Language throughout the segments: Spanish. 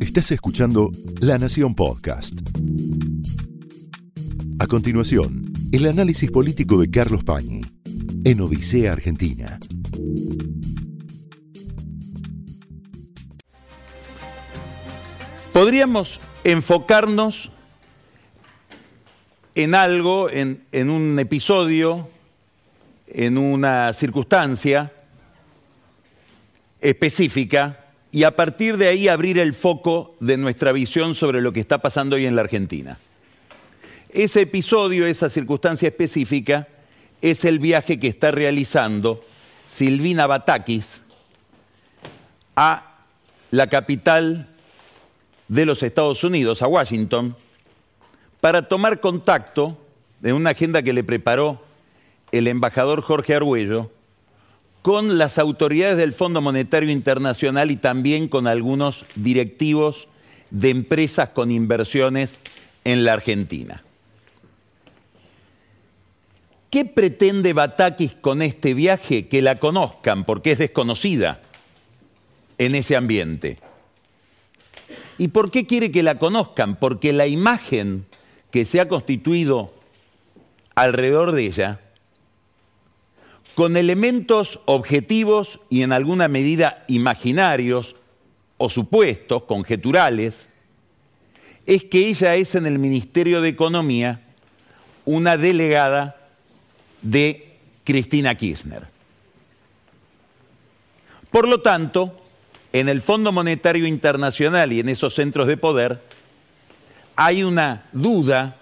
Estás escuchando La Nación Podcast. A continuación, el análisis político de Carlos Pañi en Odisea Argentina. Podríamos enfocarnos en algo, en, en un episodio, en una circunstancia específica y a partir de ahí abrir el foco de nuestra visión sobre lo que está pasando hoy en la Argentina. Ese episodio, esa circunstancia específica, es el viaje que está realizando Silvina Batakis a la capital de los Estados Unidos, a Washington, para tomar contacto en una agenda que le preparó el embajador Jorge Arguello con las autoridades del Fondo Monetario Internacional y también con algunos directivos de empresas con inversiones en la Argentina. ¿Qué pretende Batakis con este viaje? Que la conozcan, porque es desconocida en ese ambiente. ¿Y por qué quiere que la conozcan? Porque la imagen que se ha constituido alrededor de ella con elementos objetivos y en alguna medida imaginarios o supuestos, conjeturales, es que ella es en el Ministerio de Economía una delegada de Cristina Kirchner. Por lo tanto, en el Fondo Monetario Internacional y en esos centros de poder hay una duda,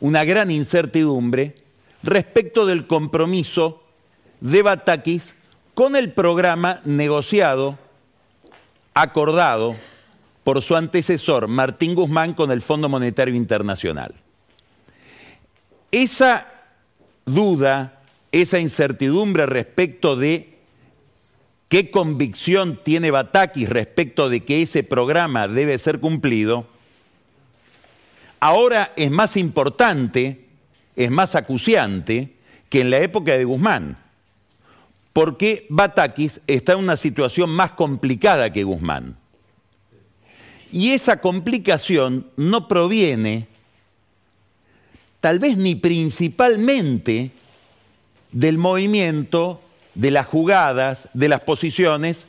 una gran incertidumbre respecto del compromiso de Batakis con el programa negociado, acordado por su antecesor Martín Guzmán con el Fondo Monetario Internacional. Esa duda, esa incertidumbre respecto de qué convicción tiene Batakis respecto de que ese programa debe ser cumplido, ahora es más importante, es más acuciante que en la época de Guzmán porque Batakis está en una situación más complicada que Guzmán. Y esa complicación no proviene, tal vez ni principalmente, del movimiento, de las jugadas, de las posiciones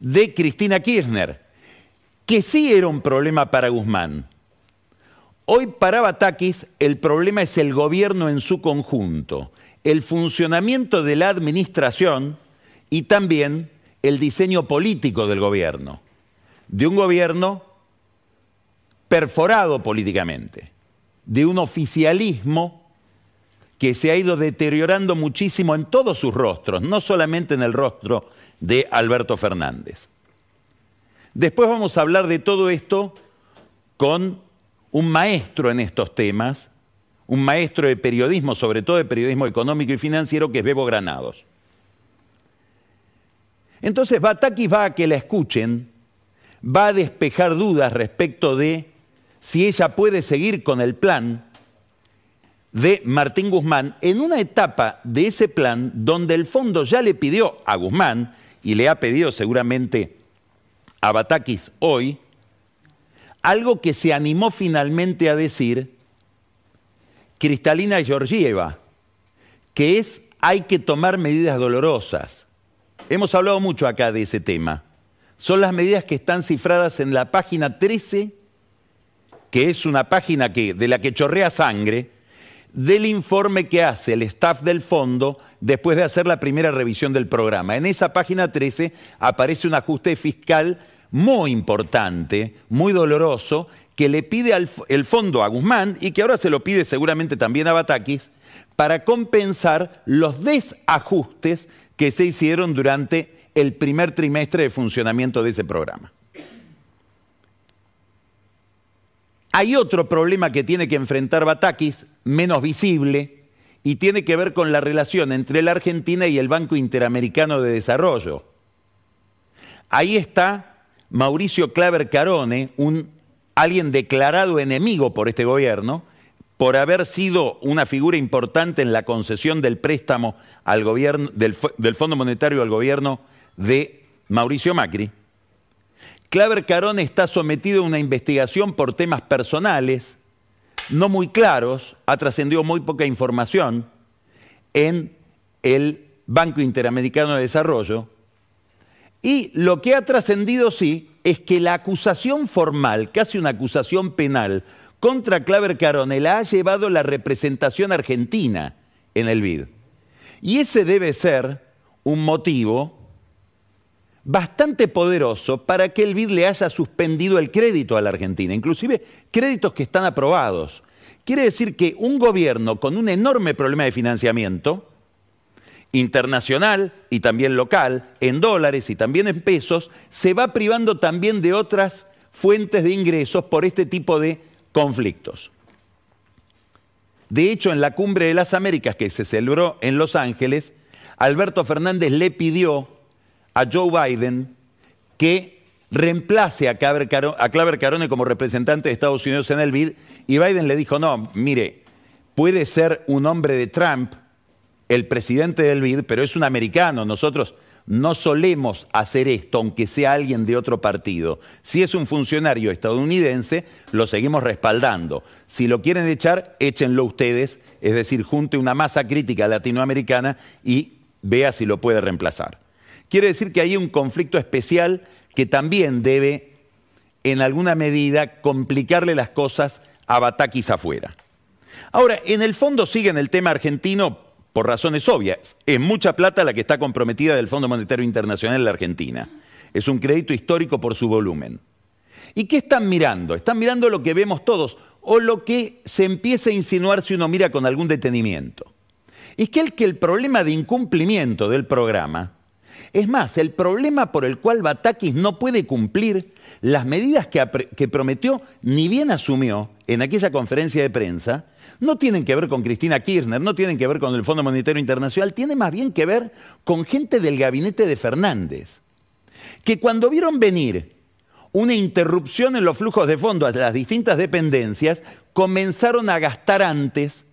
de Cristina Kirchner, que sí era un problema para Guzmán. Hoy para Batakis el problema es el gobierno en su conjunto el funcionamiento de la administración y también el diseño político del gobierno, de un gobierno perforado políticamente, de un oficialismo que se ha ido deteriorando muchísimo en todos sus rostros, no solamente en el rostro de Alberto Fernández. Después vamos a hablar de todo esto con un maestro en estos temas, un maestro de periodismo, sobre todo de periodismo económico y financiero, que es Bebo Granados. Entonces Batakis va a que la escuchen, va a despejar dudas respecto de si ella puede seguir con el plan de Martín Guzmán en una etapa de ese plan donde el fondo ya le pidió a Guzmán, y le ha pedido seguramente a Batakis hoy, algo que se animó finalmente a decir Cristalina Georgieva, que es hay que tomar medidas dolorosas. Hemos hablado mucho acá de ese tema. Son las medidas que están cifradas en la página 13, que es una página que, de la que chorrea sangre, del informe que hace el staff del fondo después de hacer la primera revisión del programa. En esa página 13 aparece un ajuste fiscal muy importante, muy doloroso, que le pide el fondo a Guzmán y que ahora se lo pide seguramente también a Batakis para compensar los desajustes que se hicieron durante el primer trimestre de funcionamiento de ese programa. Hay otro problema que tiene que enfrentar Batakis, menos visible, y tiene que ver con la relación entre la Argentina y el Banco Interamericano de Desarrollo. Ahí está Mauricio Claver Carone, un alguien declarado enemigo por este gobierno, por haber sido una figura importante en la concesión del préstamo al gobierno, del, del Fondo Monetario al gobierno de Mauricio Macri, Claver Carone está sometido a una investigación por temas personales, no muy claros, ha trascendido muy poca información en el Banco Interamericano de Desarrollo. Y lo que ha trascendido sí es que la acusación formal, casi una acusación penal, contra Claver Carone la ha llevado la representación argentina en el BID. Y ese debe ser un motivo bastante poderoso para que el BID le haya suspendido el crédito a la Argentina, inclusive créditos que están aprobados. Quiere decir que un gobierno con un enorme problema de financiamiento, internacional y también local, en dólares y también en pesos, se va privando también de otras fuentes de ingresos por este tipo de conflictos. De hecho, en la cumbre de las Américas que se celebró en Los Ángeles, Alberto Fernández le pidió a Joe Biden que reemplace a Claver, Carone como representante de Estados Unidos en el BID y Biden le dijo, no, mire, puede ser un hombre de Trump, el presidente del BID, pero es un americano, nosotros no solemos hacer esto, aunque sea alguien de otro partido. Si es un funcionario estadounidense, lo seguimos respaldando. Si lo quieren echar, échenlo ustedes, es decir, junte una masa crítica latinoamericana y vea si lo puede reemplazar. Quiere decir que hay un conflicto especial que también debe, en alguna medida, complicarle las cosas a Batakis afuera. Ahora, en el fondo sigue en el tema argentino por razones obvias. Es mucha plata la que está comprometida del Fondo Monetario Internacional en la Argentina. Es un crédito histórico por su volumen. ¿Y qué están mirando? Están mirando lo que vemos todos o lo que se empieza a insinuar si uno mira con algún detenimiento. Es que el, que el problema de incumplimiento del programa es más, el problema por el cual Batakis no puede cumplir las medidas que, prometió ni bien asumió en aquella conferencia de prensa, no tienen que ver con Cristina Kirchner, no tienen que ver con el Fondo Monetario Internacional, tiene más bien que ver con gente del gabinete de Fernández, que cuando vieron venir una interrupción en los flujos de fondos a las distintas dependencias, comenzaron a gastar antes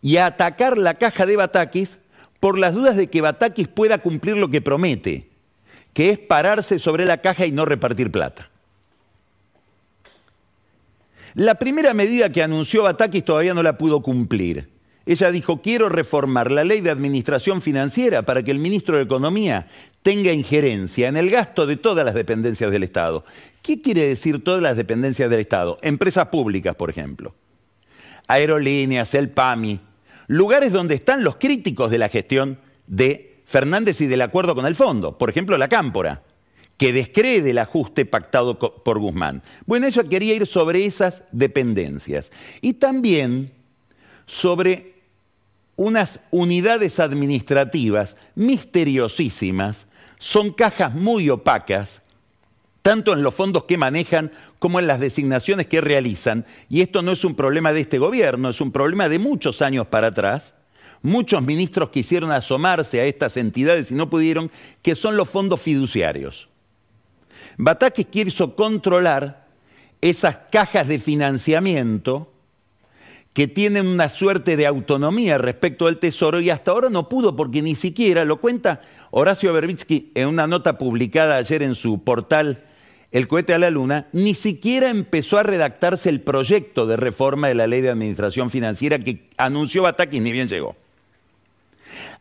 y a atacar la caja de Batakis por las dudas de que Batakis pueda cumplir lo que promete, que es pararse sobre la caja y no repartir plata. La primera medida que anunció Batakis todavía no la pudo cumplir. Ella dijo, quiero reformar la ley de administración financiera para que el ministro de Economía tenga injerencia en el gasto de todas las dependencias del Estado. ¿Qué quiere decir todas las dependencias del Estado? Empresas públicas, por ejemplo. Aerolíneas, el PAMI, lugares donde están los críticos de la gestión de Fernández y del acuerdo con el fondo. Por ejemplo, la Cámpora, que descree del ajuste pactado por Guzmán. Bueno, ella quería ir sobre esas dependencias y también sobre unas unidades administrativas misteriosísimas, son cajas muy opacas, tanto en los fondos que manejan como en las designaciones que realizan, y esto no es un problema de este gobierno, es un problema de muchos años para atrás, muchos ministros quisieron asomarse a estas entidades y no pudieron, que son los fondos fiduciarios. Batakis quiso controlar esas cajas de financiamiento que tienen una suerte de autonomía respecto al Tesoro y hasta ahora no pudo porque ni siquiera, lo cuenta Horacio Berbitsky en una nota publicada ayer en su portal el cohete a la luna, ni siquiera empezó a redactarse el proyecto de reforma de la ley de administración financiera que anunció Batakis, ni bien llegó.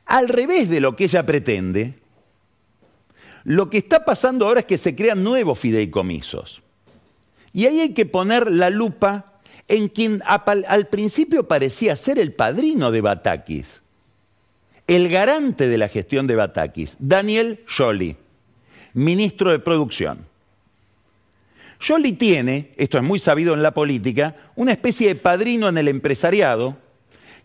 Al revés de lo que ella pretende, lo que está pasando ahora es que se crean nuevos fideicomisos. Y ahí hay que poner la lupa en quien al principio parecía ser el padrino de Batakis, el garante de la gestión de Batakis, Daniel Joly, ministro de Producción. Jolie tiene, esto es muy sabido en la política, una especie de padrino en el empresariado,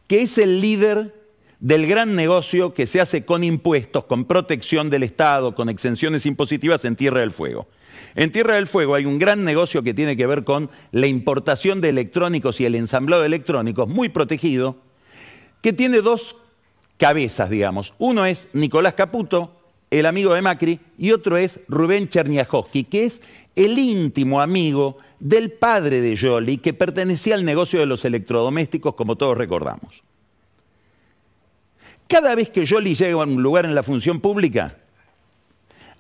que es el líder del gran negocio que se hace con impuestos, con protección del Estado, con exenciones impositivas en Tierra del Fuego. En Tierra del Fuego hay un gran negocio que tiene que ver con la importación de electrónicos y el ensamblado de electrónicos, muy protegido, que tiene dos cabezas, digamos. Uno es Nicolás Caputo, el amigo de Macri, y otro es Rubén Cherniajowski, que es el íntimo amigo del padre de Jolie, que pertenecía al negocio de los electrodomésticos, como todos recordamos. Cada vez que Jolie llega a un lugar en la función pública,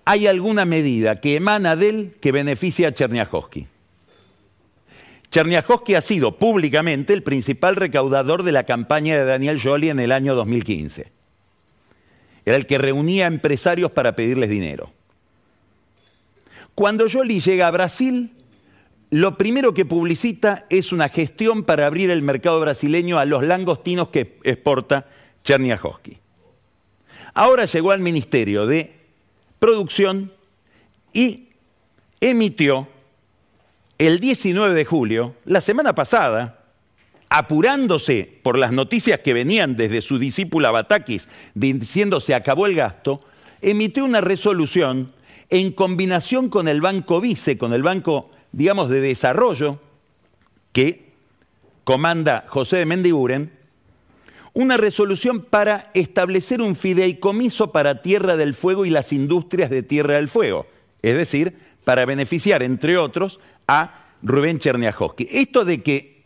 hay alguna medida que emana de él que beneficia a Cherniakowski. Cherniakowski ha sido públicamente el principal recaudador de la campaña de Daniel Jolie en el año 2015. Era el que reunía empresarios para pedirles dinero. Cuando Jolie llega a Brasil, lo primero que publicita es una gestión para abrir el mercado brasileño a los langostinos que exporta Cherniakowski. Ahora llegó al Ministerio de Producción y emitió el 19 de julio, la semana pasada, apurándose por las noticias que venían desde su discípula Batakis diciendo se acabó el gasto, emitió una resolución en combinación con el Banco Vice, con el Banco, digamos, de Desarrollo, que comanda José de Mendiguren, una resolución para establecer un fideicomiso para Tierra del Fuego y las industrias de Tierra del Fuego, es decir, para beneficiar, entre otros, a Rubén Cherniajowski. Esto de que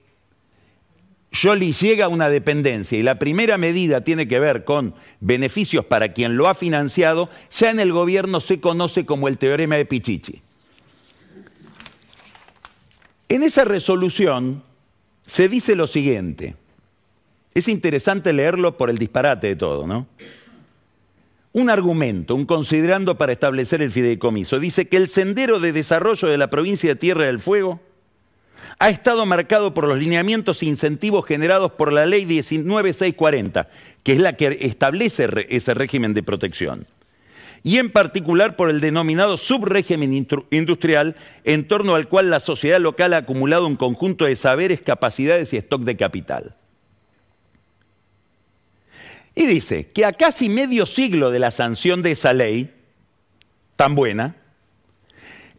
Jolie llega a una dependencia y la primera medida tiene que ver con beneficios para quien lo ha financiado, ya en el gobierno se conoce como el teorema de Pichichi. En esa resolución se dice lo siguiente, es interesante leerlo por el disparate de todo, ¿no? Un argumento, un considerando para establecer el fideicomiso. Dice que el sendero de desarrollo de la provincia de Tierra del Fuego ha estado marcado por los lineamientos e incentivos generados por la ley 19640, que es la que establece ese régimen de protección, y en particular por el denominado subrégimen industrial, en torno al cual la sociedad local ha acumulado un conjunto de saberes, capacidades y stock de capital. Y dice que a casi medio siglo de la sanción de esa ley, tan buena,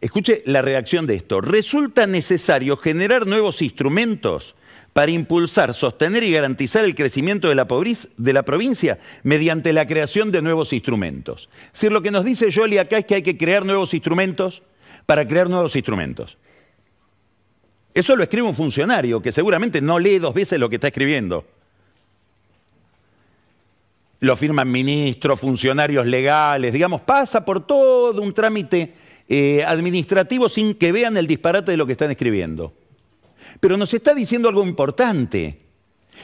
escuche la redacción de esto, resulta necesario generar nuevos instrumentos para impulsar, sostener y garantizar el crecimiento de la, de la, provincia mediante la creación de nuevos instrumentos. Es decir, lo que nos dice Jolie acá es que hay que crear nuevos instrumentos para crear nuevos instrumentos. Eso lo escribe un funcionario que seguramente no lee dos veces lo que está escribiendo lo firman ministros, funcionarios legales, digamos, pasa por todo un trámite eh, administrativo sin que vean el disparate de lo que están escribiendo. Pero nos está diciendo algo importante.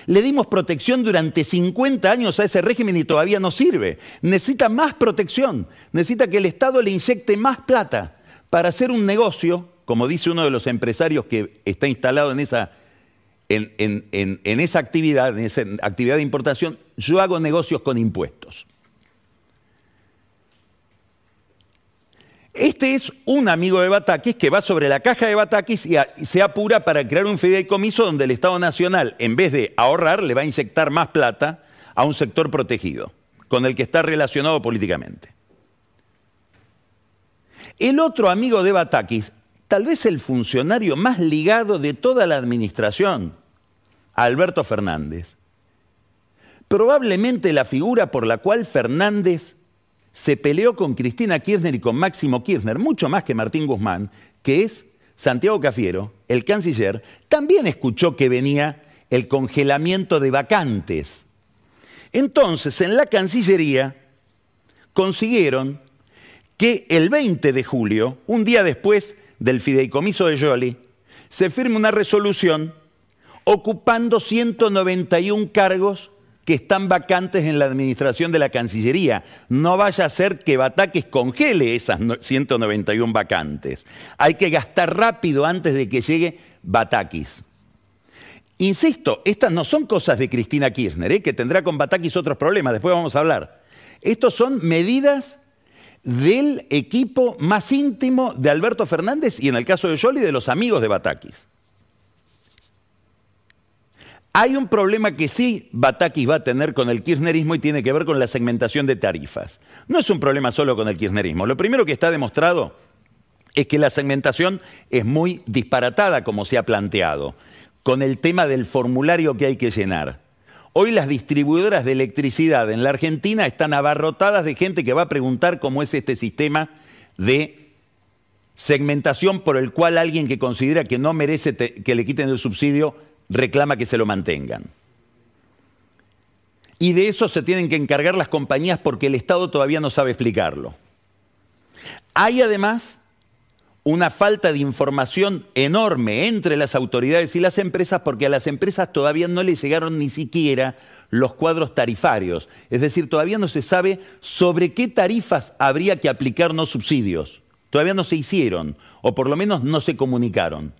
Le dimos protección durante 50 años a ese régimen y todavía no sirve. Necesita más protección, necesita que el Estado le inyecte más plata para hacer un negocio, como dice uno de los empresarios que está instalado en esa en, esa actividad, en esa actividad de importación, yo hago negocios con impuestos. Este es un amigo de Batakis que va sobre la caja de Batakis y, se apura para crear un fideicomiso donde el Estado Nacional, en vez de ahorrar, le va a inyectar más plata a un sector protegido, con el que está relacionado políticamente. El otro amigo de Batakis tal vez el funcionario más ligado de toda la administración, Alberto Fernández. Probablemente la figura por la cual Fernández se peleó con Cristina Kirchner y con Máximo Kirchner, mucho más que Martín Guzmán, que es Santiago Cafiero, el canciller, también escuchó que venía el congelamiento de vacantes. Entonces, en la Cancillería consiguieron que el 20 de julio, un día después del fideicomiso de Jolie, se firma una resolución ocupando 191 cargos que están vacantes en la administración de la Cancillería. No vaya a ser que Bataques congele esas 191 vacantes. Hay que gastar rápido antes de que llegue Batakis. Insisto, estas no son cosas de Cristina Kirchner, ¿eh? que tendrá con Batakis otros problemas, después vamos a hablar. Estos son medidas del equipo más íntimo de Alberto Fernández y en el caso de Jolie de los amigos de Batakis. Hay un problema que sí Batakis va a tener con el kirchnerismo y tiene que ver con la segmentación de tarifas. No es un problema solo con el kirchnerismo. Lo primero que está demostrado es que la segmentación es muy disparatada como se ha planteado, con el tema del formulario que hay que llenar. Hoy las distribuidoras de electricidad en la Argentina están abarrotadas de gente que va a preguntar cómo es este sistema de segmentación por el cual alguien que considera que no merece que le quiten el subsidio reclama que se lo mantengan. Y de eso se tienen que encargar las compañías porque el Estado todavía no sabe explicarlo. Hay además una falta de información enorme entre las autoridades y las empresas porque a las empresas todavía no les llegaron ni siquiera los cuadros tarifarios. Es decir, todavía no se sabe sobre qué tarifas habría que aplicarnos subsidios. Todavía no se hicieron, o por lo menos no se comunicaron.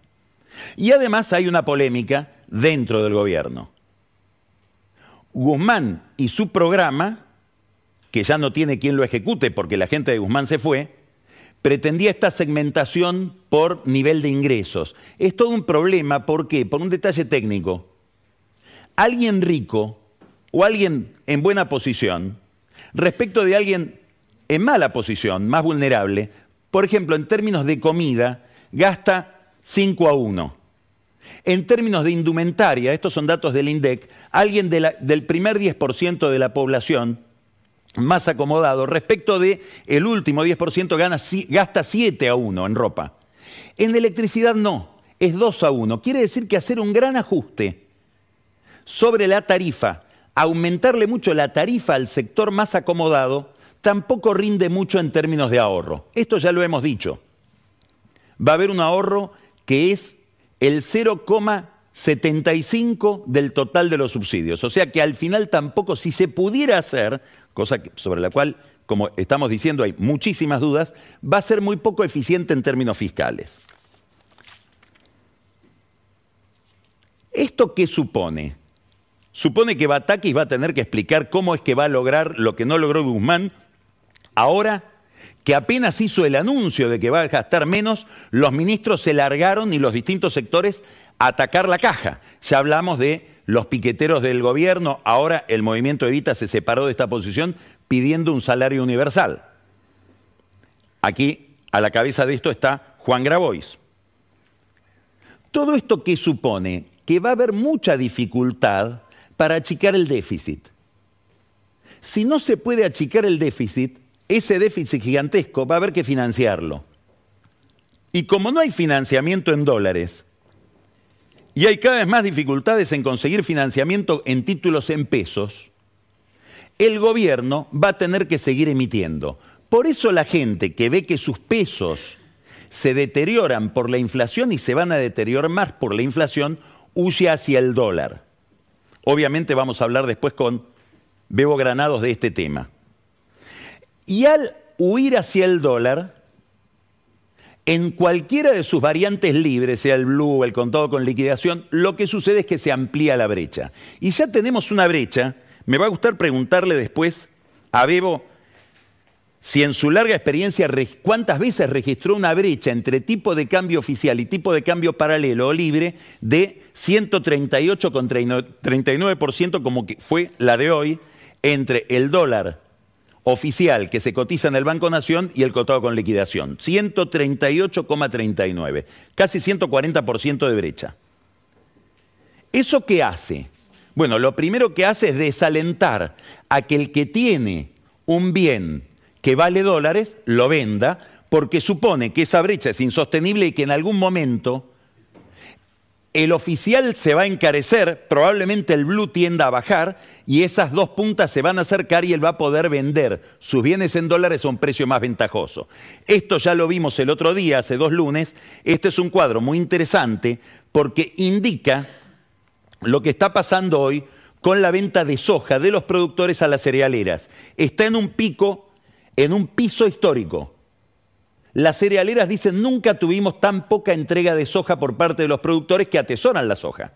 Y además hay una polémica dentro del gobierno. Guzmán y su programa, que ya no tiene quien lo ejecute porque la gente de Guzmán se fue, pretendía esta segmentación por nivel de ingresos. Es todo un problema, ¿por qué? Por un detalle técnico. Alguien rico o alguien en buena posición, respecto de alguien en mala posición, más vulnerable, por ejemplo, en términos de comida, gasta 5 a 1. En términos de indumentaria, estos son datos del INDEC, alguien del primer 10% de la población más acomodado respecto de el último 10% gana, gasta 7 a 1 en ropa. En electricidad no, es 2 a 1. Quiere decir que hacer un gran ajuste sobre la tarifa, aumentarle mucho la tarifa al sector más acomodado, tampoco rinde mucho en términos de ahorro. Esto ya lo hemos dicho. Va a haber un ahorro que es el 0,75 del total de los subsidios. O sea que al final tampoco, si se pudiera hacer, cosa sobre la cual, como estamos diciendo, hay muchísimas dudas, va a ser muy poco eficiente en términos fiscales. ¿Esto qué supone? Supone que Batakis va a tener que explicar cómo es que va a lograr lo que no logró Guzmán ahora que apenas hizo el anuncio de que va a gastar menos, los ministros se largaron y los distintos sectores a atacar la caja. Ya hablamos de los piqueteros del gobierno, ahora el movimiento Evita se separó de esta posición pidiendo un salario universal. Aquí, a la cabeza de esto está Juan Grabois. Todo esto que supone que va a haber mucha dificultad para achicar el déficit. Si no se puede achicar el déficit, ese déficit gigantesco va a haber que financiarlo. Y como no hay financiamiento en dólares, y hay cada vez más dificultades en conseguir financiamiento en títulos en pesos, el gobierno va a tener que seguir emitiendo. Por eso la gente que ve que sus pesos se deterioran por la inflación y se van a deteriorar más por la inflación, huye hacia el dólar. Obviamente vamos a hablar después con Bebo Granados de este tema. Y al huir hacia el dólar, en cualquiera de sus variantes libres, sea el blue o el contado con liquidación, lo que sucede es que se amplía la brecha. Y ya tenemos una brecha. Me va a gustar preguntarle después a Bebo si en su larga experiencia cuántas veces registró una brecha entre tipo de cambio oficial y tipo de cambio paralelo o libre de 138,39% como que fue la de hoy entre el dólar oficial que se cotiza en el Banco Nación y el cotado con liquidación. 138,39, casi 140% de brecha. ¿Eso qué hace? Bueno, lo primero que hace es desalentar a que el que tiene un bien que vale dólares lo venda, porque supone que esa brecha es insostenible y que en algún momento el oficial se va a encarecer, probablemente el blue tienda a bajar y esas dos puntas se van a acercar y él va a poder vender sus bienes en dólares a un precio más ventajoso. Esto ya lo vimos el otro día, hace dos lunes. Este es un cuadro muy interesante porque indica lo que está pasando hoy con la venta de soja de los productores a las cerealeras. Está en un pico, en un piso histórico. Las cerealeras dicen, nunca tuvimos tan poca entrega de soja por parte de los productores que atesoran la soja.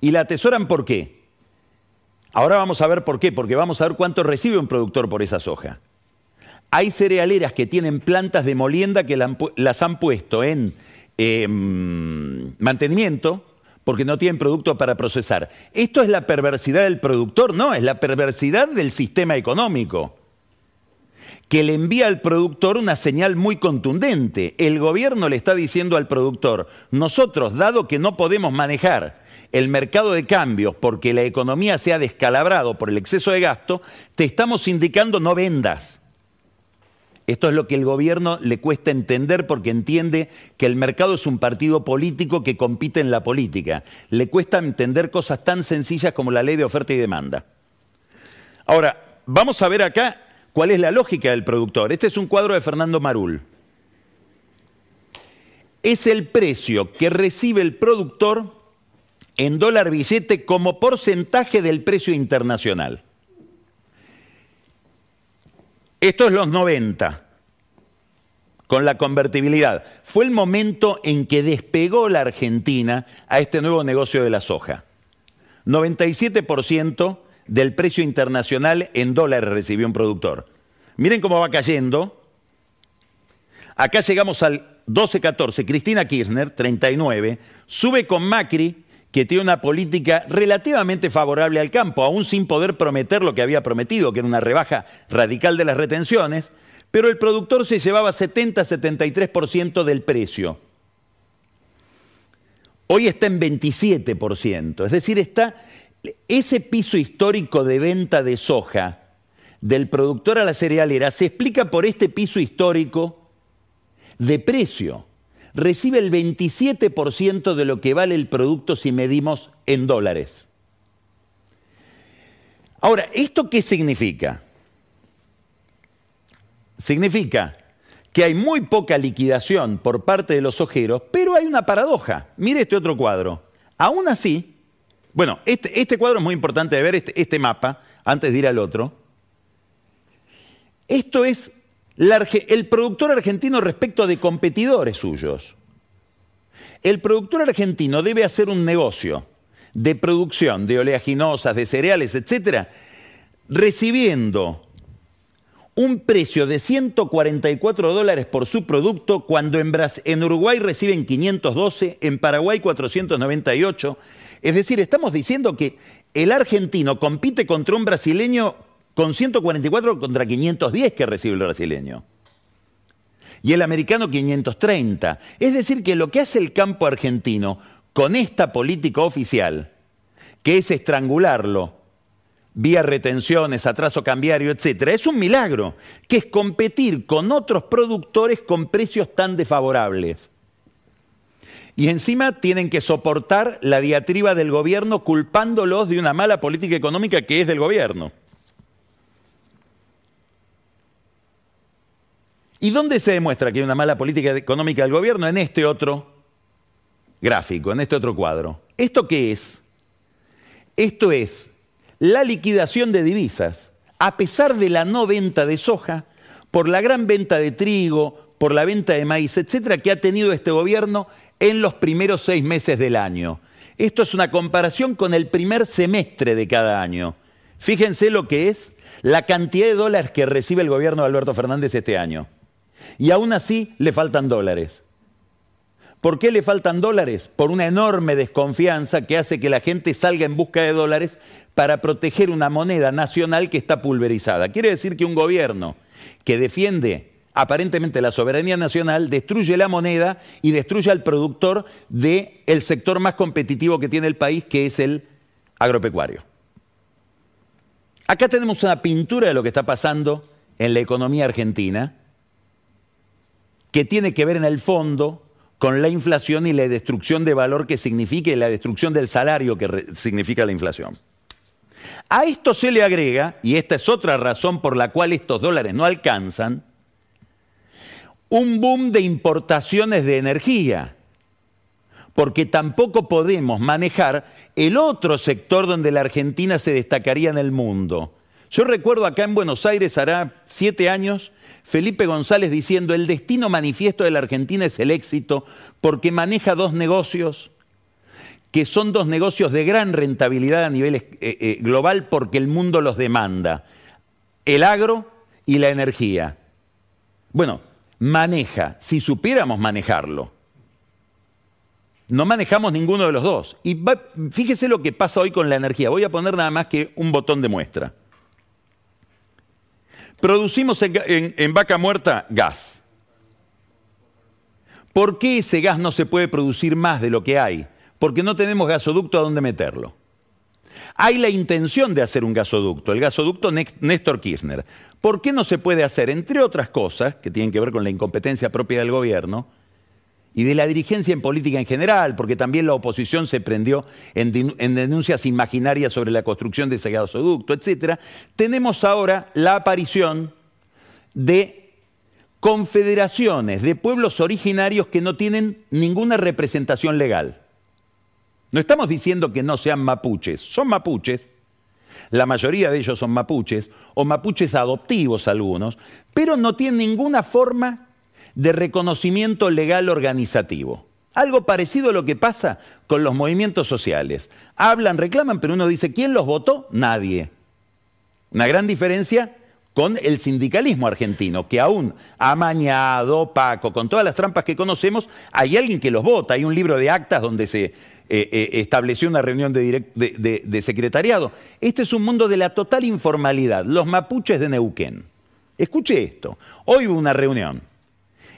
¿Y la atesoran por qué? Ahora vamos a ver por qué, porque vamos a ver cuánto recibe un productor por esa soja. Hay cerealeras que tienen plantas de molienda que las han puesto en em, mantenimiento porque no tienen producto para procesar. ¿Esto es la perversidad del productor? No, es la perversidad del sistema económico que le envía al productor una señal muy contundente. El gobierno le está diciendo al productor, nosotros, dado que no podemos manejar el mercado de cambios porque la economía se ha descalabrado por el exceso de gasto, te estamos indicando no vendas. Esto es lo que el gobierno le cuesta entender porque entiende que el mercado es un partido político que compite en la política. Le cuesta entender cosas tan sencillas como la ley de oferta y demanda. Ahora, vamos a ver acá cuál es la lógica del productor. Este es un cuadro de Fernando Marul. Es el precio que recibe el productor en dólar billete como porcentaje del precio internacional. Esto es los 90, con la convertibilidad. Fue el momento en que despegó la Argentina a este nuevo negocio de la soja. 97% del precio internacional en dólares recibió un productor. Miren cómo va cayendo. Acá llegamos al 12-14. Cristina Kirchner, 39, sube con Macri, que tiene una política relativamente favorable al campo, aún sin poder prometer lo que había prometido, que era una rebaja radical de las retenciones, pero el productor se llevaba 70-73% del precio. Hoy está en 27%, es decir, está ese piso histórico de venta de soja del productor a la cerealera se explica por este piso histórico de precio recibe el 27% de lo que vale el producto si medimos en dólares. Ahora, ¿esto qué significa? Significa que hay muy poca liquidación por parte de los ojeros, pero hay una paradoja. Mire este otro cuadro. Aún así, bueno, este, este cuadro es muy importante de ver, este, este mapa, antes de ir al otro. Esto es el productor argentino respecto de competidores suyos. El productor argentino debe hacer un negocio de producción de oleaginosas, de cereales, etcétera, recibiendo un precio de 144 dólares por su producto cuando en, en, Uruguay reciben 512, en Paraguay 498. Es decir, estamos diciendo que el argentino compite contra un brasileño con 144 contra 510 que recibe el brasileño. Y el americano 530. Es decir, que lo que hace el campo argentino con esta política oficial, que es estrangularlo vía retenciones, atraso cambiario, etc., es un milagro, que es competir con otros productores con precios tan desfavorables. Y encima tienen que soportar la diatriba del gobierno culpándolos de una mala política económica que es del gobierno. ¿Y dónde se demuestra que hay una mala política económica del gobierno? En este otro gráfico, en este otro cuadro. ¿Esto qué es? Esto es la liquidación de divisas, a pesar de la no venta de soja, por la gran venta de trigo, por la venta de maíz, etcétera, que ha tenido este gobierno en los primeros seis meses del año. Esto es una comparación con el primer semestre de cada año. Fíjense lo que es la cantidad de dólares que recibe el gobierno de Alberto Fernández este año. Y aún así le faltan dólares. ¿Por qué le faltan dólares? Por una enorme desconfianza que hace que la gente salga en busca de dólares para proteger una moneda nacional que está pulverizada. Quiere decir que un gobierno que defiende aparentemente la soberanía nacional destruye la moneda y destruye al productor del sector más competitivo que tiene el país, que es el agropecuario. Acá tenemos una pintura de lo que está pasando en la economía argentina que tiene que ver en el fondo con la inflación y la destrucción de valor que significa y la destrucción del salario que significa la inflación. A esto se le agrega, y esta es otra razón por la cual estos dólares no alcanzan, un boom de importaciones de energía, porque tampoco podemos manejar el otro sector donde la Argentina se destacaría en el mundo. Yo recuerdo acá en Buenos Aires, hará siete años, Felipe González diciendo, el destino manifiesto de la Argentina es el éxito porque maneja dos negocios que son dos negocios de gran rentabilidad a nivel eh, eh, global porque el mundo los demanda, el agro y la energía. Bueno, maneja, si supiéramos manejarlo. No manejamos ninguno de los dos. Y fíjese lo que pasa hoy con la energía. Voy a poner nada más que un botón de muestra. Producimos en, vaca muerta gas. ¿Por qué ese gas no se puede producir más de lo que hay? Porque no tenemos gasoducto a donde meterlo. Hay la intención de hacer un gasoducto, el gasoducto Néstor Kirchner. ¿Por qué no se puede hacer? Entre otras cosas, que tienen que ver con la incompetencia propia del gobierno, y de la dirigencia en política en general, porque también la oposición se prendió en, denuncias imaginarias sobre la construcción de ese gasoducto, etc., tenemos ahora la aparición de confederaciones de pueblos originarios que no tienen ninguna representación legal. No estamos diciendo que no sean mapuches, son mapuches, la mayoría de ellos son mapuches, o mapuches adoptivos algunos, pero no tienen ninguna forma de reconocimiento legal organizativo. Algo parecido a lo que pasa con los movimientos sociales. Hablan, reclaman, pero uno dice, ¿quién los votó? Nadie. Una gran diferencia con el sindicalismo argentino, que aún amañado, opaco, con todas las trampas que conocemos, hay alguien que los vota, hay un libro de actas donde se eh, eh, estableció una reunión de, secretariado. Este es un mundo de la total informalidad, los mapuches de Neuquén. Escuche esto, hoy hubo una reunión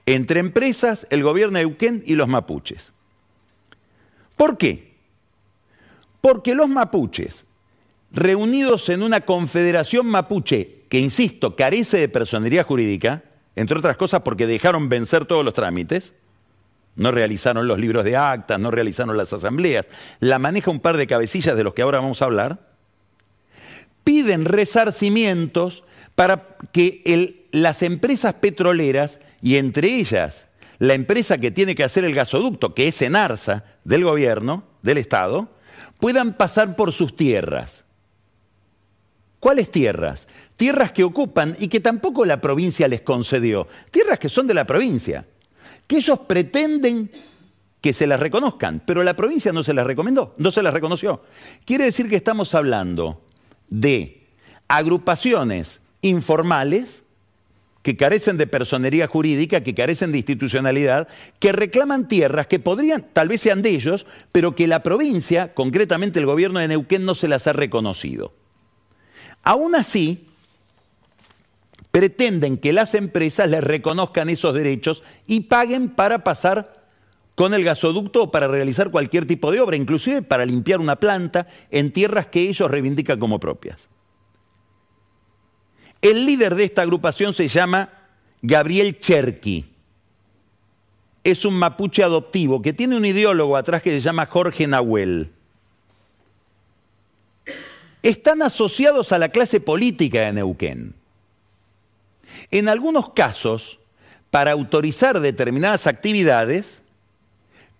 entre empresas, el gobierno de Neuquén y los mapuches. ¿Por qué? Porque los mapuches, reunidos en una confederación mapuche que, insisto, carece de personería jurídica, entre otras cosas porque dejaron vencer todos los trámites, no realizaron los libros de actas, no realizaron las asambleas, la maneja un par de cabecillas de los que ahora vamos a hablar, piden resarcimientos para que las empresas petroleras, y entre ellas la empresa que tiene que hacer el gasoducto, que es Enarsa, del gobierno, del Estado, puedan pasar por sus tierras. ¿Cuáles tierras? Tierras que ocupan y que tampoco la provincia les concedió. Tierras que son de la provincia, que ellos pretenden que se las reconozcan, pero la provincia no se las recomendó, no se las reconoció. Quiere decir que estamos hablando de agrupaciones informales que carecen de personería jurídica, que carecen de institucionalidad, que reclaman tierras que podrían, tal vez sean de ellos, pero que la provincia, concretamente el gobierno de Neuquén, no se las ha reconocido. Aún así, pretenden que las empresas les reconozcan esos derechos y paguen para pasar con el gasoducto o para realizar cualquier tipo de obra, inclusive para limpiar una planta en tierras que ellos reivindican como propias. El líder de esta agrupación se llama Gabriel Cherky. Es un mapuche adoptivo que tiene un ideólogo atrás que se llama Jorge Nahuel están asociados a la clase política de Neuquén. En algunos casos, para autorizar determinadas actividades,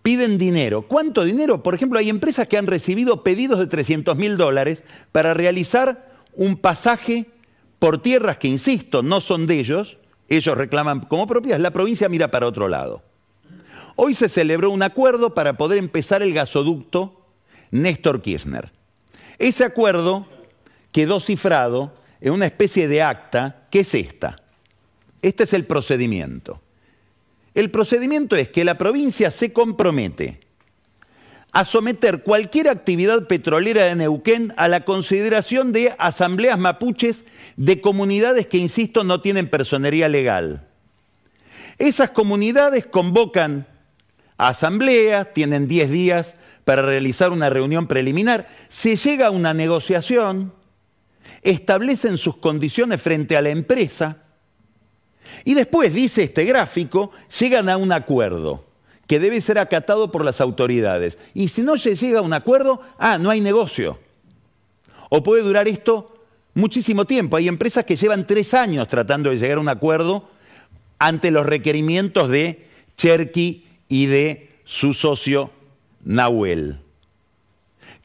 piden dinero. ¿Cuánto dinero? Por ejemplo, hay empresas que han recibido pedidos de 300 mil dólares para realizar un pasaje por tierras que, insisto, no son de ellos, ellos reclaman como propias, la provincia mira para otro lado. Hoy se celebró un acuerdo para poder empezar el gasoducto Néstor Kirchner. Ese acuerdo quedó cifrado en una especie de acta que es esta. Este es el procedimiento. El procedimiento es que la provincia se compromete a someter cualquier actividad petrolera de Neuquén a la consideración de asambleas mapuches de comunidades que, insisto, no tienen personería legal. Esas comunidades convocan a asambleas, tienen 10 días para realizar una reunión preliminar, se llega a una negociación, establecen sus condiciones frente a la empresa y después, dice este gráfico, llegan a un acuerdo que debe ser acatado por las autoridades. Y si no se llega a un acuerdo, ah, no hay negocio. O puede durar esto muchísimo tiempo. Hay empresas que llevan tres años tratando de llegar a un acuerdo ante los requerimientos de Cherky y de su socio Nahuel,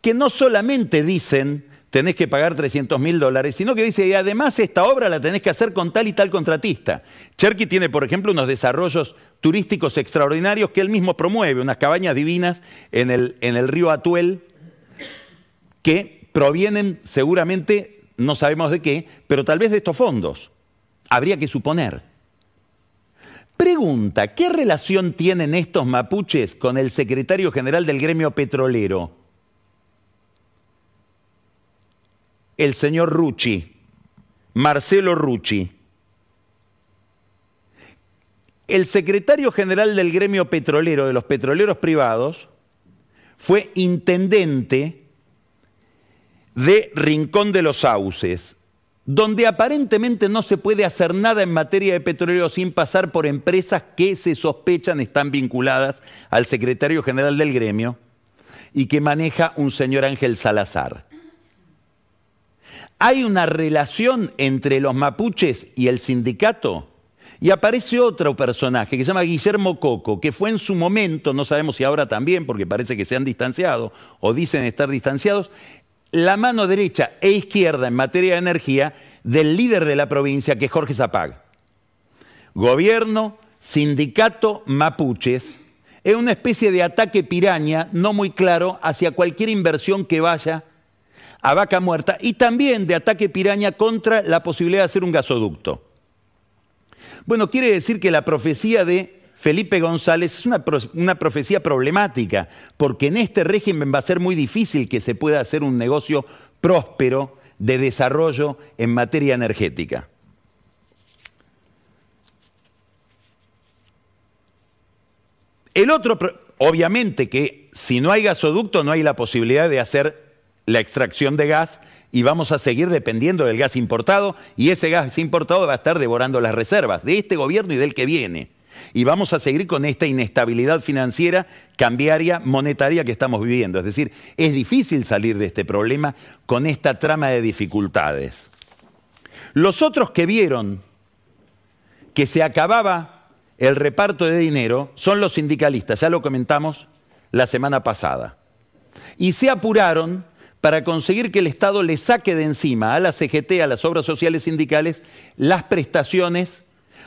que no solamente dicen tenés que pagar 300 mil dólares, sino que dice, y además esta obra la tenés que hacer con tal y tal contratista. Cherky tiene, por ejemplo, unos desarrollos turísticos extraordinarios que él mismo promueve, unas cabañas divinas en el, en el río Atuel, que provienen seguramente, no sabemos de qué, pero tal vez de estos fondos. Habría que suponer. Pregunta, ¿qué relación tienen estos mapuches con el secretario general del gremio petrolero? El señor Rucci, Marcelo Rucci. El secretario general del gremio petrolero de los petroleros privados fue intendente de Rincón de los Sauces, donde aparentemente no se puede hacer nada en materia de petróleo sin pasar por empresas que se sospechan están vinculadas al secretario general del gremio y que maneja un señor Ángel Salazar. Hay una relación entre los mapuches y el sindicato. Y aparece otro personaje que se llama Guillermo Coco, que fue en su momento, no sabemos si ahora también, porque parece que se han distanciado o dicen estar distanciados, la mano derecha e izquierda en materia de energía del líder de la provincia, que es Jorge Zapag. Gobierno, sindicato, mapuches, es una especie de ataque piraña no muy claro hacia cualquier inversión que vaya a vaca muerta y también de ataque piraña contra la posibilidad de hacer un gasoducto. Bueno, quiere decir que la profecía de Felipe González es una, una, profecía problemática, porque en este régimen va a ser muy difícil que se pueda hacer un negocio próspero de desarrollo en materia energética. El otro, obviamente que si no hay gasoducto no hay la posibilidad de hacer la extracción de gas y vamos a seguir dependiendo del gas importado y ese gas importado va a estar devorando las reservas de este gobierno y del que viene. Y vamos a seguir con esta inestabilidad financiera, cambiaria, monetaria que estamos viviendo. Es decir, es difícil salir de este problema con esta trama de dificultades. Los otros que vieron que se acababa el reparto de dinero son los sindicalistas, ya lo comentamos la semana pasada. Y se apuraron para conseguir que el Estado le saque de encima a la CGT, a las obras sociales sindicales, las prestaciones,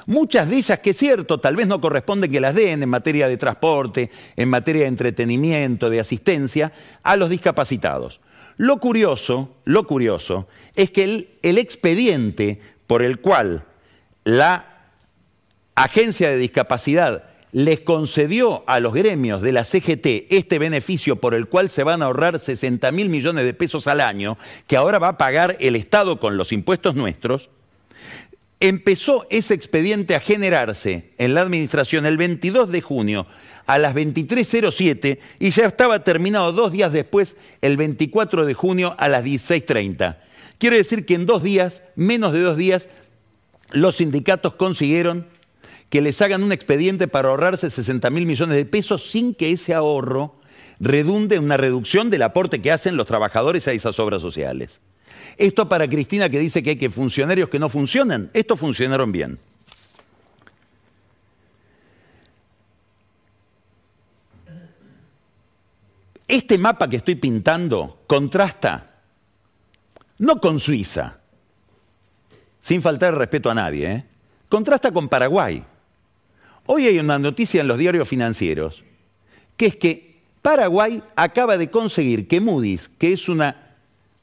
muchas de ellas que es cierto, tal vez no corresponden que las den en materia de transporte, en materia de entretenimiento, de asistencia, a los discapacitados. Lo curioso, lo curioso, es que el expediente por el cual la agencia de discapacidad les concedió a los gremios de la CGT este beneficio por el cual se van a ahorrar 60 mil millones de pesos al año, que ahora va a pagar el Estado con los impuestos nuestros, empezó ese expediente a generarse en la administración el 22 de junio a las 23.07 y ya estaba terminado dos días después, el 24 de junio a las 16.30. Quiere decir que en dos días, menos de dos días, los sindicatos consiguieron que les hagan un expediente para ahorrarse 60 mil millones de pesos sin que ese ahorro redunde en una reducción del aporte que hacen los trabajadores a esas obras sociales. Esto para Cristina que dice que hay que funcionarios que no funcionan, estos funcionaron bien. Este mapa que estoy pintando contrasta no con Suiza, sin faltar respeto a nadie, ¿eh? contrasta con Paraguay. Hoy hay una noticia en los diarios financieros, que es que Paraguay acaba de conseguir que Moody's, que es una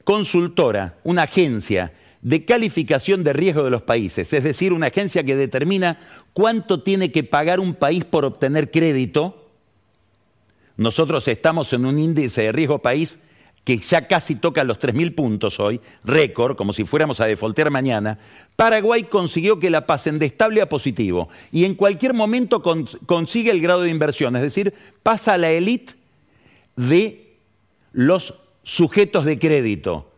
consultora, una agencia de calificación de riesgo de los países, es decir, una agencia que determina cuánto tiene que pagar un país por obtener crédito, nosotros estamos en un índice de riesgo país que ya casi toca los 3.000 puntos hoy, récord, como si fuéramos a defoltear mañana, Paraguay consiguió que la pasen de estable a positivo y en cualquier momento consigue el grado de inversión, es decir, pasa a la élite de los sujetos de crédito,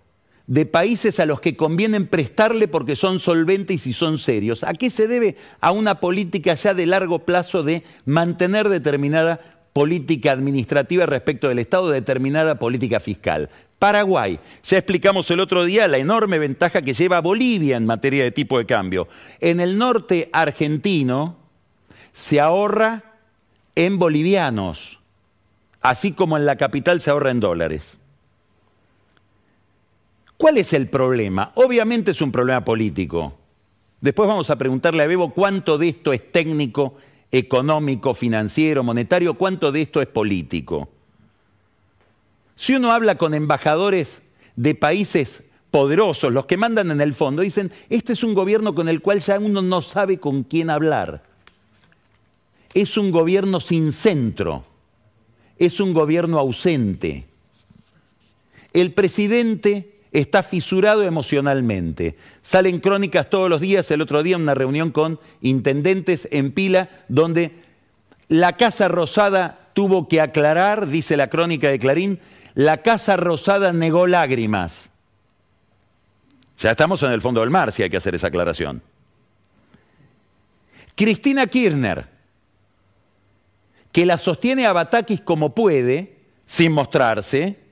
de países a los que conviene prestarle porque son solventes y son serios. ¿A qué se debe? A una política ya de largo plazo de mantener determinada política administrativa respecto del Estado, determinada política fiscal. Paraguay, ya explicamos el otro día la enorme ventaja que lleva Bolivia en materia de tipo de cambio. En el norte argentino se ahorra en bolivianos, así como en la capital se ahorra en dólares. ¿Cuál es el problema? Obviamente es un problema político. Después vamos a preguntarle a Bebo cuánto de esto es técnico económico, financiero, monetario, cuánto de esto es político. Si uno habla con embajadores de países poderosos, los que mandan en el fondo, dicen, este es un gobierno con el cual ya uno no sabe con quién hablar. Es un gobierno sin centro, es un gobierno ausente. El presidente está fisurado emocionalmente. Salen crónicas todos los días, el otro día una reunión con intendentes en pila, donde la Casa Rosada tuvo que aclarar, dice la crónica de Clarín, la Casa Rosada negó lágrimas. Ya estamos en el fondo del mar si hay que hacer esa aclaración. Cristina Kirchner, que la sostiene a Batakis como puede, sin mostrarse,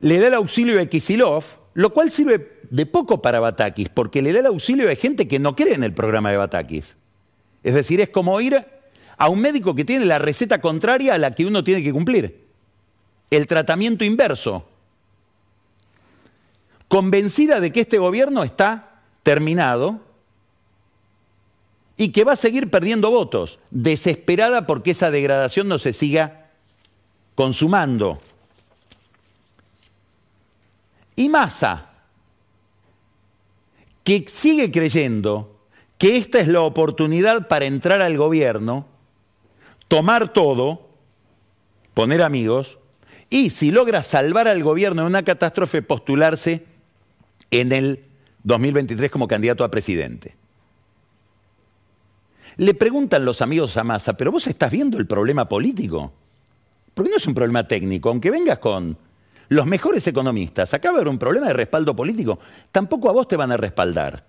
le da el auxilio a Kisilov, lo cual sirve de poco para Batakis, porque le da el auxilio a gente que no cree en el programa de Batakis. Es decir, es como ir a un médico que tiene la receta contraria a la que uno tiene que cumplir. El tratamiento inverso. Convencida de que este gobierno está terminado y que va a seguir perdiendo votos, desesperada porque esa degradación no se siga consumando. Y Massa, que sigue creyendo que esta es la oportunidad para entrar al gobierno, tomar todo, poner amigos, y si logra salvar al gobierno de una catástrofe, postularse en el 2023 como candidato a presidente. Le preguntan los amigos a Massa, pero vos estás viendo el problema político. Porque no es un problema técnico, aunque vengas con los mejores economistas, acaba de haber un problema de respaldo político, tampoco a vos te van a respaldar.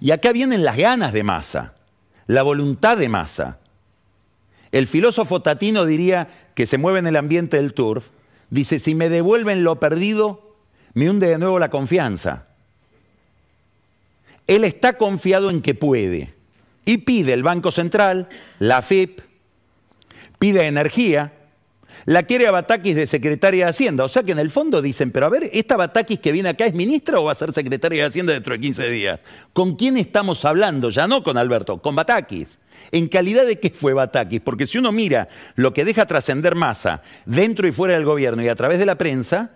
Y acá vienen las ganas de Massa, la voluntad de Massa. El filósofo Tatino diría que se mueve en el ambiente del turf, dice, si me devuelven lo perdido, me hunde de nuevo la confianza. Él está confiado en que puede y pide el Banco Central, la FIP, pide energía, la quiere a Batakis de secretaria de Hacienda. O sea que en el fondo dicen, pero a ver, ¿esta Batakis que viene acá es ministra o va a ser secretaria de Hacienda dentro de 15 días? ¿Con quién estamos hablando? Ya no con Alberto, con Batakis. ¿En calidad de qué fue Batakis? Porque si uno mira lo que deja trascender masa dentro y fuera del gobierno y a través de la prensa,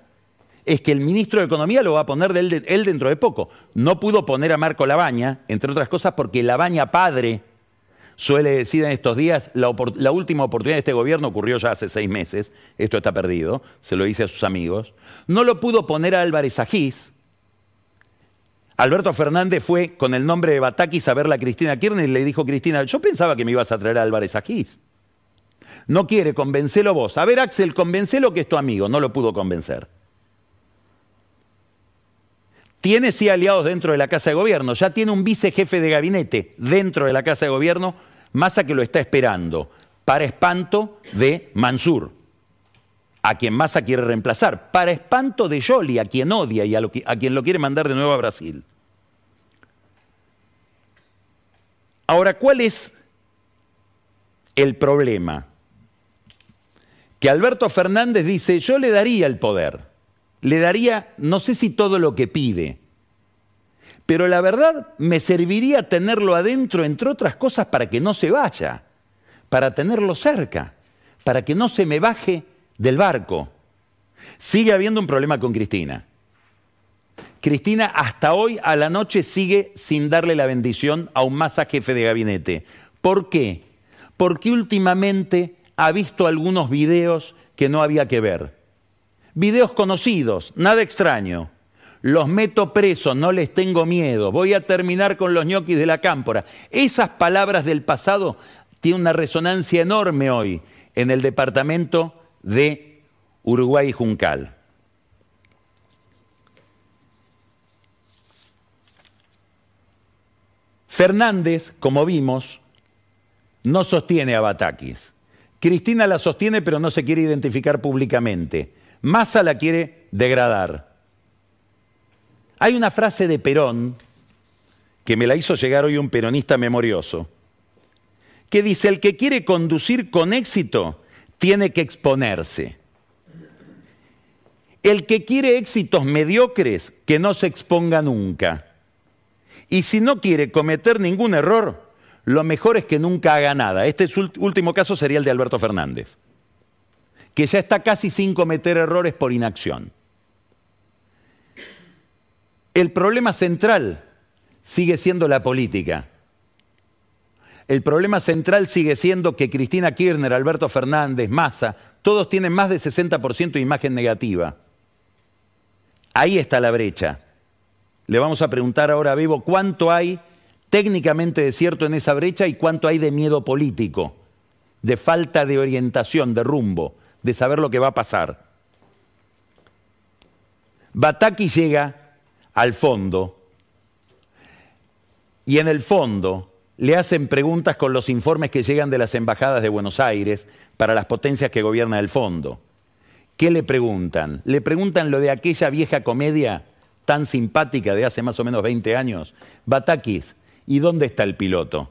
es que el ministro de Economía lo va a poner él dentro de poco. No pudo poner a Marco Labaña, entre otras cosas porque Labaña padre suele decir en estos días, la, última oportunidad de este gobierno ocurrió ya hace seis meses, esto está perdido, se lo dice a sus amigos. No lo pudo poner a Álvarez Agís. Alberto Fernández fue con el nombre de Batakis a ver a Cristina Kirchner y le dijo, Cristina, yo pensaba que me ibas a traer a Álvarez Agís. No quiere, convencelo vos. A ver, Axel, convencelo que es tu amigo. No lo pudo convencer. Tiene sí aliados dentro de la Casa de Gobierno, ya tiene un vicejefe de gabinete dentro de la Casa de Gobierno, Massa que lo está esperando, para espanto de Mansur, a quien Massa quiere reemplazar, para espanto de Jolie, a quien odia y a, a quien lo quiere mandar de nuevo a Brasil. Ahora, ¿cuál es el problema? Que Alberto Fernández dice, yo le daría el poder le daría, no sé si todo lo que pide, pero la verdad me serviría tenerlo adentro, entre otras cosas, para que no se vaya, para tenerlo cerca, para que no se me baje del barco. Sigue habiendo un problema con Cristina. Cristina hasta hoy a la noche sigue sin darle la bendición a un masa jefe de gabinete. ¿Por qué? Porque últimamente ha visto algunos videos que no había que ver Videos conocidos, nada extraño. Los meto presos, no les tengo miedo. Voy a terminar con los ñoquis de la cámpora. Esas palabras del pasado tienen una resonancia enorme hoy en el departamento de Uruguay Juncal. Fernández, como vimos, no sostiene a Batakis. Cristina la sostiene, pero no se quiere identificar públicamente. Massa la quiere degradar. Hay una frase de Perón que me la hizo llegar hoy un peronista memorioso, que dice, el que quiere conducir con éxito tiene que exponerse. El que quiere éxitos mediocres, que no se exponga nunca. Y si no quiere cometer ningún error, lo mejor es que nunca haga nada. Este último caso sería el de Alberto Fernández que ya está casi sin cometer errores por inacción. El problema central sigue siendo la política. El problema central sigue siendo que Cristina Kirchner, Alberto Fernández, Massa, todos tienen más de 60% de imagen negativa. Ahí está la brecha. Le vamos a preguntar ahora a Bebo cuánto hay técnicamente de cierto en esa brecha y cuánto hay de miedo político, de falta de orientación, de rumbo de saber lo que va a pasar. Bataki llega al fondo y en el fondo le hacen preguntas con los informes que llegan de las embajadas de Buenos Aires para las potencias que gobiernan el fondo. ¿qué le preguntan? Le preguntan lo de aquella vieja comedia tan simpática de hace más o menos 20 años. Batakis, ¿y dónde está el piloto?